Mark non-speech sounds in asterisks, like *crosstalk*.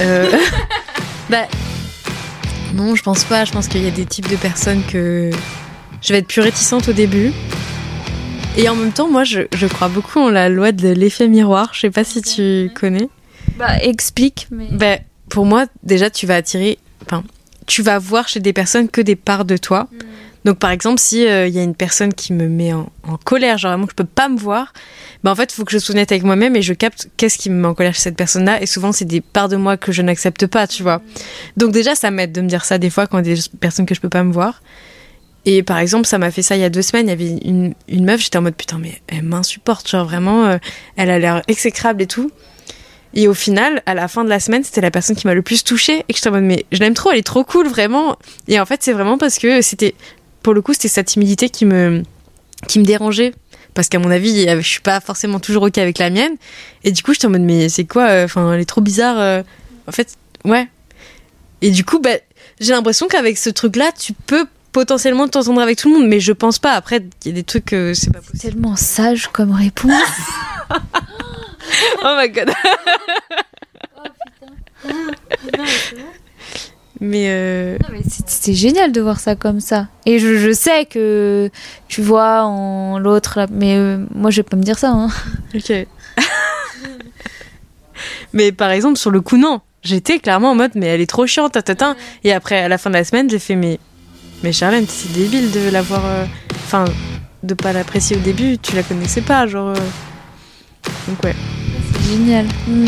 Euh... *laughs* bah. Non, je pense pas. Je pense qu'il y a des types de personnes que je vais être plus réticente au début. Et en même temps, moi, je, je crois beaucoup en la loi de l'effet miroir. Je sais pas si tu connais. Bah, explique. Mais... Bah, pour moi, déjà, tu vas attirer. Enfin, tu vas voir chez des personnes que des parts de toi. Mm. Donc, par exemple, si euh, il y a une personne qui me met en, colère, genre vraiment que je peux pas me voir, bah en fait, il faut que je sois honnête avec moi-même et je capte qu'est-ce qui me met en colère chez cette personne-là. Et souvent, c'est des parts de moi que je n'accepte pas, tu vois. Donc déjà, ça m'aide de me dire ça des fois quand il y a des personnes que je peux pas me voir. Et par exemple, ça m'a fait ça il y a deux semaines. Il y avait une, une meuf, j'étais en mode putain, mais elle m'insupporte. Genre vraiment, euh, elle a l'air exécrable et tout. Et au final, à la fin de la semaine, c'était la personne qui m'a le plus touchée. Et que j'étais en mode, mais je l'aime trop, elle est trop cool, vraiment. Et en fait, c'est vraiment parce que c'était, pour le coup, c'était sa timidité qui me, qui me dérangeait. Parce qu'à mon avis, je suis pas forcément toujours ok avec la mienne. Et du coup, j'étais en mode, mais c'est quoi euh, Enfin, elle est trop bizarre. euh. En fait, ouais. Et du coup, bah, j'ai l'impression qu'avec ce truc-là, tu peux potentiellement t'entendre avec tout le monde, mais je pense pas. Après, il y a des trucs que c'est pas possible. Tellement sage comme réponse. *laughs* *laughs* Oh my god. mais euh, Non, mais c'est- c'est génial de voir ça comme ça. Et je, je sais que tu vois en l'autre, mais euh, moi je vais pas me dire ça. Hein. *laughs* ok. mais par exemple, sur le coup, non. J'étais clairement en mode, mais elle est trop chiante, tatatin. Et après, à la fin de la semaine, j'ai fait, mais, mais Charlène, c'est débile de l'avoir. euh, Enfin, de pas l'apprécier au début, tu la connaissais pas, genre. euh. Donc ouais. C'est génial. Mm.